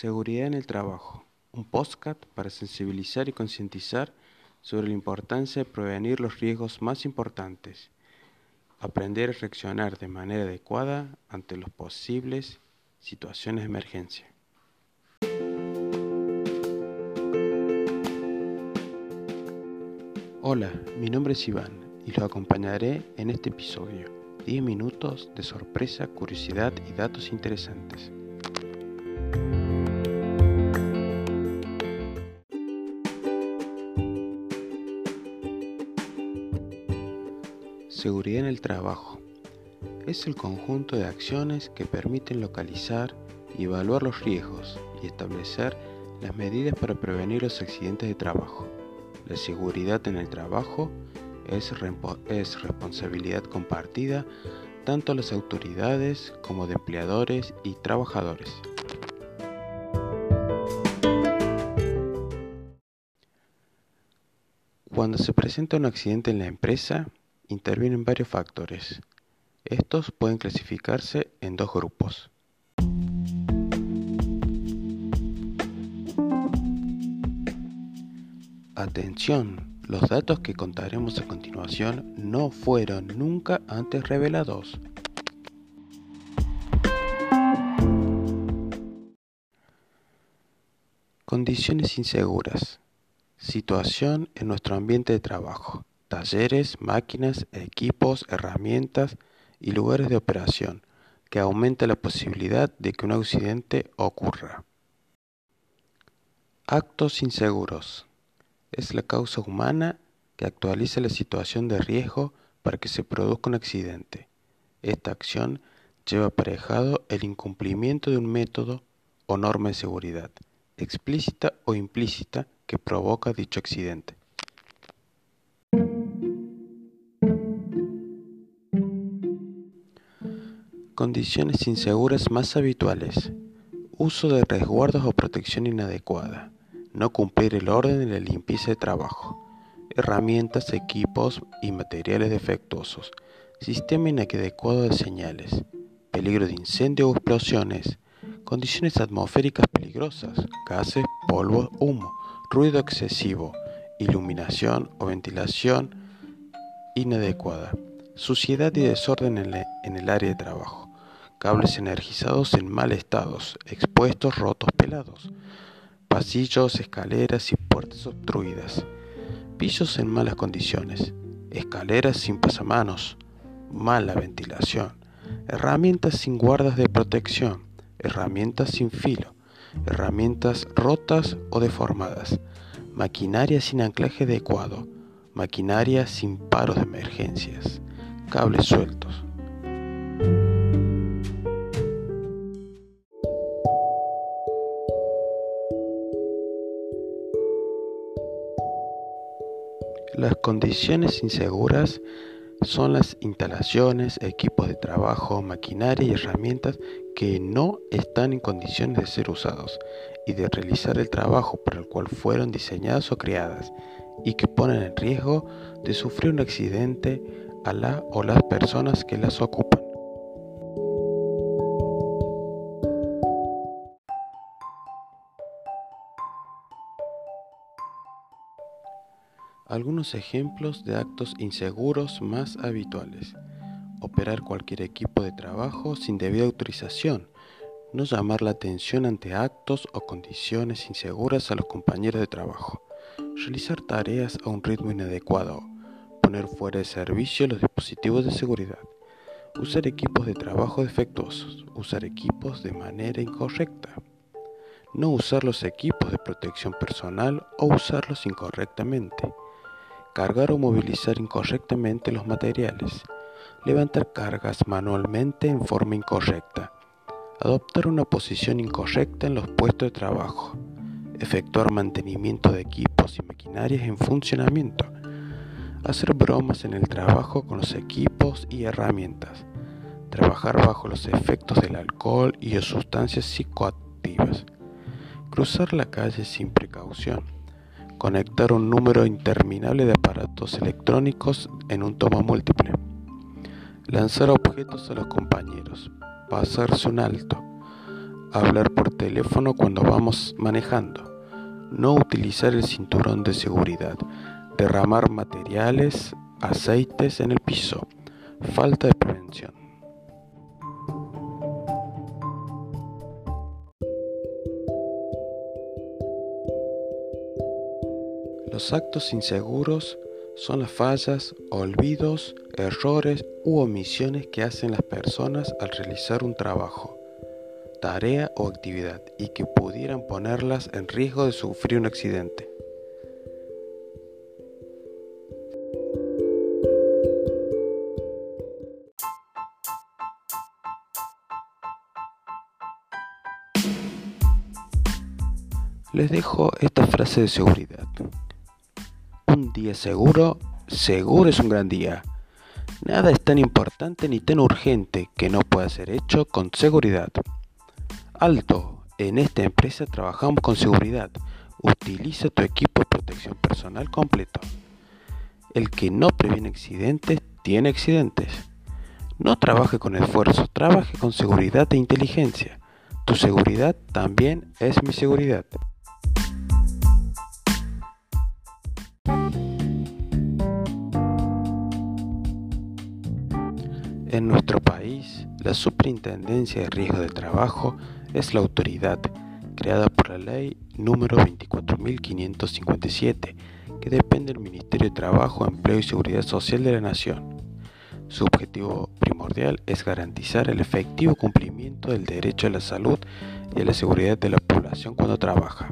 Seguridad en el trabajo, un podcast para sensibilizar y concientizar sobre la importancia de prevenir los riesgos más importantes, aprender a reaccionar de manera adecuada ante las posibles situaciones de emergencia. Hola, mi nombre es Iván y los acompañaré en este episodio. 10 minutos de sorpresa, curiosidad y datos interesantes. Seguridad en el trabajo. Es el conjunto de acciones que permiten localizar y evaluar los riesgos y establecer las medidas para prevenir los accidentes de trabajo. La seguridad en el trabajo es, es responsabilidad compartida tanto de las autoridades como de empleadores y trabajadores. Cuando se presenta un accidente en la empresa, intervienen varios factores. Estos pueden clasificarse en dos grupos. Atención, los datos que contaremos a continuación no fueron nunca antes revelados. Condiciones inseguras. Situación en nuestro ambiente de trabajo talleres, máquinas, equipos, herramientas y lugares de operación, que aumenta la posibilidad de que un accidente ocurra. Actos inseguros. Es la causa humana que actualiza la situación de riesgo para que se produzca un accidente. Esta acción lleva aparejado el incumplimiento de un método o norma de seguridad, explícita o implícita, que provoca dicho accidente. Condiciones inseguras más habituales. Uso de resguardos o protección inadecuada. No cumplir el orden en la limpieza de trabajo. Herramientas, equipos y materiales defectuosos. Sistema inadecuado de señales. Peligro de incendio o explosiones. Condiciones atmosféricas peligrosas. Gases, polvo, humo. Ruido excesivo. Iluminación o ventilación inadecuada. Suciedad y desorden en el área de trabajo cables energizados en mal estado, expuestos, rotos, pelados, pasillos, escaleras y puertas obstruidas, pisos en malas condiciones, escaleras sin pasamanos, mala ventilación, herramientas sin guardas de protección, herramientas sin filo, herramientas rotas o deformadas, maquinaria sin anclaje adecuado, maquinaria sin paros de emergencias, cables sueltos. Las condiciones inseguras son las instalaciones, equipos de trabajo, maquinaria y herramientas que no están en condiciones de ser usados y de realizar el trabajo para el cual fueron diseñadas o creadas y que ponen en riesgo de sufrir un accidente a la o las personas que las ocupan. Algunos ejemplos de actos inseguros más habituales. Operar cualquier equipo de trabajo sin debida autorización. No llamar la atención ante actos o condiciones inseguras a los compañeros de trabajo. Realizar tareas a un ritmo inadecuado. Poner fuera de servicio los dispositivos de seguridad. Usar equipos de trabajo defectuosos. Usar equipos de manera incorrecta. No usar los equipos de protección personal o usarlos incorrectamente cargar o movilizar incorrectamente los materiales, levantar cargas manualmente en forma incorrecta, adoptar una posición incorrecta en los puestos de trabajo, efectuar mantenimiento de equipos y maquinarias en funcionamiento, hacer bromas en el trabajo con los equipos y herramientas, trabajar bajo los efectos del alcohol y o sustancias psicoactivas, cruzar la calle sin precaución, conectar un número interminable de aparatos electrónicos en un toma múltiple, lanzar objetos a los compañeros, pasarse un alto, hablar por teléfono cuando vamos manejando, no utilizar el cinturón de seguridad, derramar materiales, aceites en el piso, falta de prevención. Los actos inseguros son las fallas, olvidos, errores u omisiones que hacen las personas al realizar un trabajo, tarea o actividad y que pudieran ponerlas en riesgo de sufrir un accidente. Les dejo esta frase de seguridad. Día seguro, seguro es un gran día. Nada es tan importante ni tan urgente que no pueda ser hecho con seguridad. Alto, en esta empresa trabajamos con seguridad. Utiliza tu equipo de protección personal completo. El que no previene accidentes, tiene accidentes. No trabaje con esfuerzo, trabaje con seguridad e inteligencia. Tu seguridad también es mi seguridad. En nuestro país, la Superintendencia de Riesgo de Trabajo es la autoridad creada por la ley número 24.557, que depende del Ministerio de Trabajo, Empleo y Seguridad Social de la Nación. Su objetivo primordial es garantizar el efectivo cumplimiento del derecho a la salud y a la seguridad de la población cuando trabaja.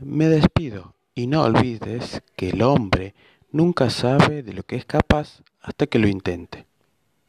Me despido. Y no olvides que el hombre nunca sabe de lo que es capaz hasta que lo intente.